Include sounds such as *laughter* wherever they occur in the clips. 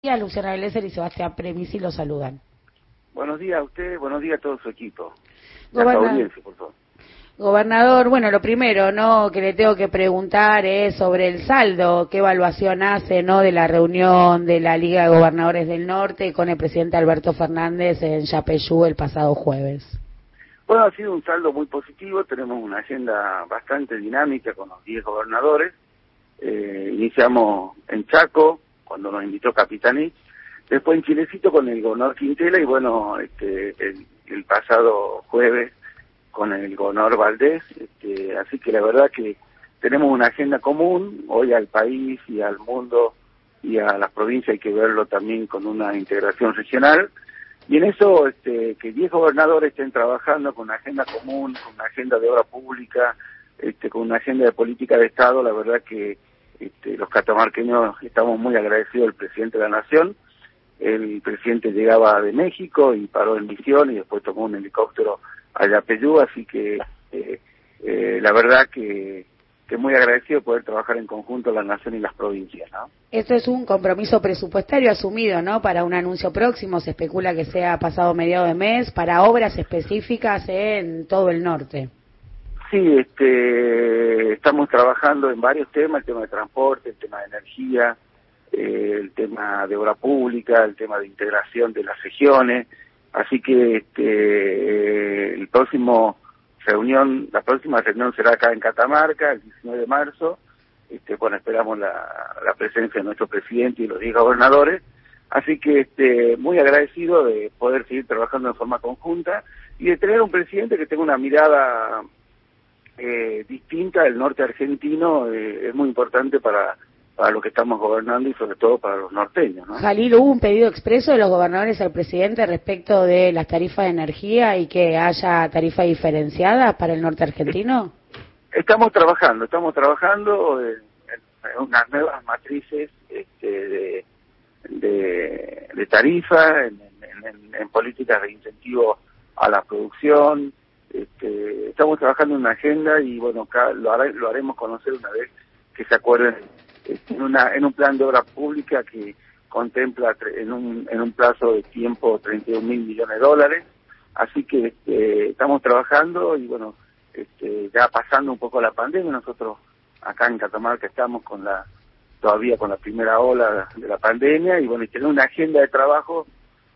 días, Luciana y Sebastián Premisi los saludan. Buenos días a usted, buenos días a todo su equipo. Gobernador, por favor. Gobernador, bueno, lo primero, ¿no? Que le tengo que preguntar es sobre el saldo, qué evaluación hace, ¿no? De la reunión de la Liga de Gobernadores del Norte con el presidente Alberto Fernández en Yapeyú el pasado jueves. Bueno, ha sido un saldo muy positivo, tenemos una agenda bastante dinámica con los 10 gobernadores. Eh, iniciamos en Chaco, cuando nos invitó Capitanich, después en Chilecito con el gobernador Quintela y bueno, este, el, pasado jueves con el gobernador Valdés, este, así que la verdad que tenemos una agenda común, hoy al país y al mundo y a las provincias hay que verlo también con una integración regional, y en eso este, que 10 gobernadores estén trabajando con una agenda común, con una agenda de obra pública, este, con una agenda de política de Estado, la verdad que este, los catamarqueños estamos muy agradecidos al presidente de la Nación. El presidente llegaba de México y paró en misión y después tomó un helicóptero a Yapeyú, así que eh, eh, la verdad que, que muy agradecido poder trabajar en conjunto la Nación y las provincias. ¿no? Esto es un compromiso presupuestario asumido, ¿no? Para un anuncio próximo, se especula que sea pasado mediado de mes, para obras específicas en todo el norte. Sí, este, estamos trabajando en varios temas, el tema de transporte, el tema de energía, eh, el tema de obra pública, el tema de integración de las regiones, así que este, el próximo reunión, la próxima reunión será acá en Catamarca, el 19 de marzo, este, bueno, esperamos la, la presencia de nuestro presidente y los 10 gobernadores, así que este, muy agradecido de poder seguir trabajando en forma conjunta y de tener un presidente que tenga una mirada eh, distinta del norte argentino eh, es muy importante para, para lo que estamos gobernando y sobre todo para los norteños. ¿no? Jalil, ¿hubo un pedido expreso de los gobernadores al presidente respecto de las tarifas de energía y que haya tarifa diferenciada para el norte argentino? Estamos trabajando, estamos trabajando en, unas nuevas matrices este, de, de, tarifa, en, en políticas de incentivo a la producción, este, estamos trabajando en una agenda y bueno, lo, lo haremos conocer una vez que se acuerden este, en, una, en un plan de obra pública que contempla en un, en un plazo de tiempo 31 mil millones de dólares. Así que este, estamos trabajando y bueno, este, ya pasando un poco la pandemia, nosotros acá en Catamarca estamos con la todavía con la primera ola de la pandemia y bueno, y tener una agenda de trabajo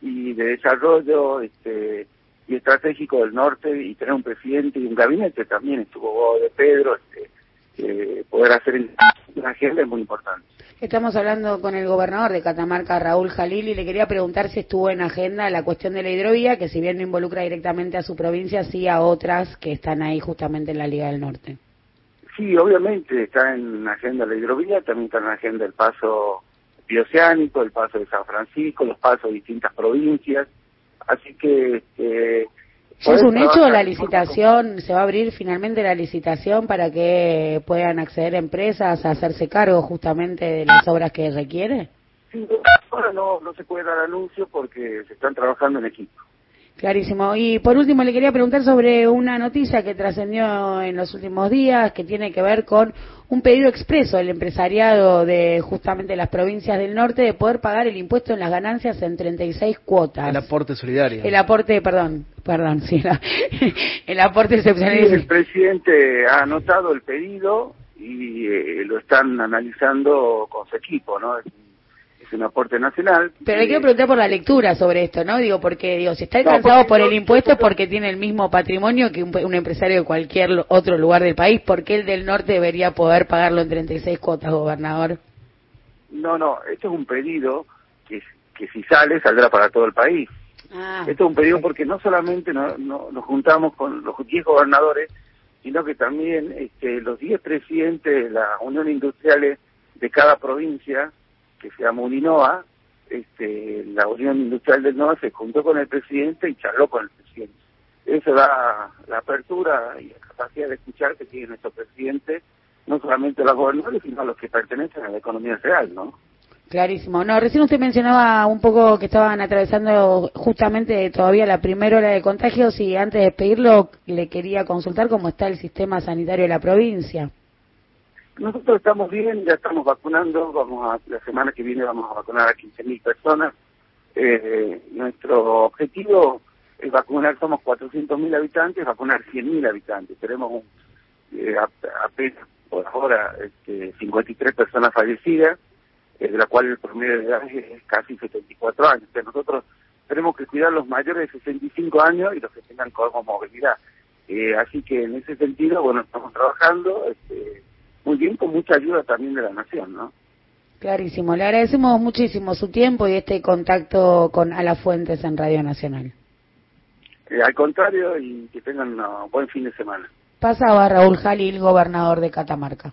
y de desarrollo este, y estratégico del norte y tener un presidente y un gabinete también estuvo de Pedro este, eh, poder hacer una agenda es muy importante Estamos hablando con el gobernador de Catamarca, Raúl Jalil, y le quería preguntar si estuvo en agenda la cuestión de la hidrovía, que si bien no involucra directamente a su provincia, sí a otras que están ahí justamente en la Liga del Norte. Sí, obviamente está en agenda la hidrovía, también está en agenda el paso bioceánico, el paso de San Francisco, los pasos de distintas provincias. Así que... Este, ¿Es un hecho la licitación? ¿Se va a abrir finalmente la licitación para que puedan acceder empresas a hacerse cargo justamente de las obras que requiere? Sí, ahora no, no se puede dar anuncio porque se están trabajando en equipo. Clarísimo. Y por último le quería preguntar sobre una noticia que trascendió en los últimos días que tiene que ver con un pedido expreso del empresariado de justamente las provincias del norte de poder pagar el impuesto en las ganancias en 36 cuotas. El aporte solidario. El aporte, perdón, perdón, sí, *laughs* el aporte excepcional. el presidente ha anotado el pedido y eh, lo están analizando con su equipo, ¿no? Un aporte nacional. Pero le quiero preguntar por la lectura sobre esto, ¿no? Digo, porque digo, si está alcanzado por el impuesto porque tiene el mismo patrimonio que un, empresario de cualquier otro lugar del país, ¿por qué el del norte debería poder pagarlo en 36 cuotas, gobernador? No, no, esto es un pedido que, que si sale, saldrá para todo el país. Ah, esto es un pedido porque no solamente no, nos juntamos con los 10 gobernadores, sino que también este, los 10 presidentes de la Unión Industriales de cada provincia que se llama Uninoa, este, la Unión Industrial del NOA se juntó con el presidente y charló con el presidente. Eso da la apertura y la capacidad de escuchar que tiene nuestro presidente, no solamente a los gobernadores, sino a los que pertenecen a la economía real, ¿no? Clarísimo. No, recién usted mencionaba un poco que estaban atravesando justamente todavía la primera hora de contagios y antes de pedirlo le quería consultar cómo está el sistema sanitario de la provincia. Nosotros estamos bien, ya estamos vacunando, vamos a, la semana que viene vamos a vacunar a 15.000 personas. Eh, nuestro objetivo es vacunar, somos 400.000 habitantes, vacunar 100.000 habitantes. Tenemos eh, apenas por ahora este, 53 personas fallecidas, eh, de la cual el promedio de edad es, casi 74 años. O nosotros tenemos que cuidar los mayores de 65 años y los que tengan movilidad. Eh, así que en ese sentido, bueno, estamos trabajando este, muy bien con mucha ayuda también de la Nación, ¿no? Clarísimo. Le agradecemos muchísimo su tiempo y este contacto con A las Fuentes en Radio Nacional. Eh, al contrario, y que tengan un buen fin de semana. Pasaba Raúl Jalil, gobernador de Catamarca.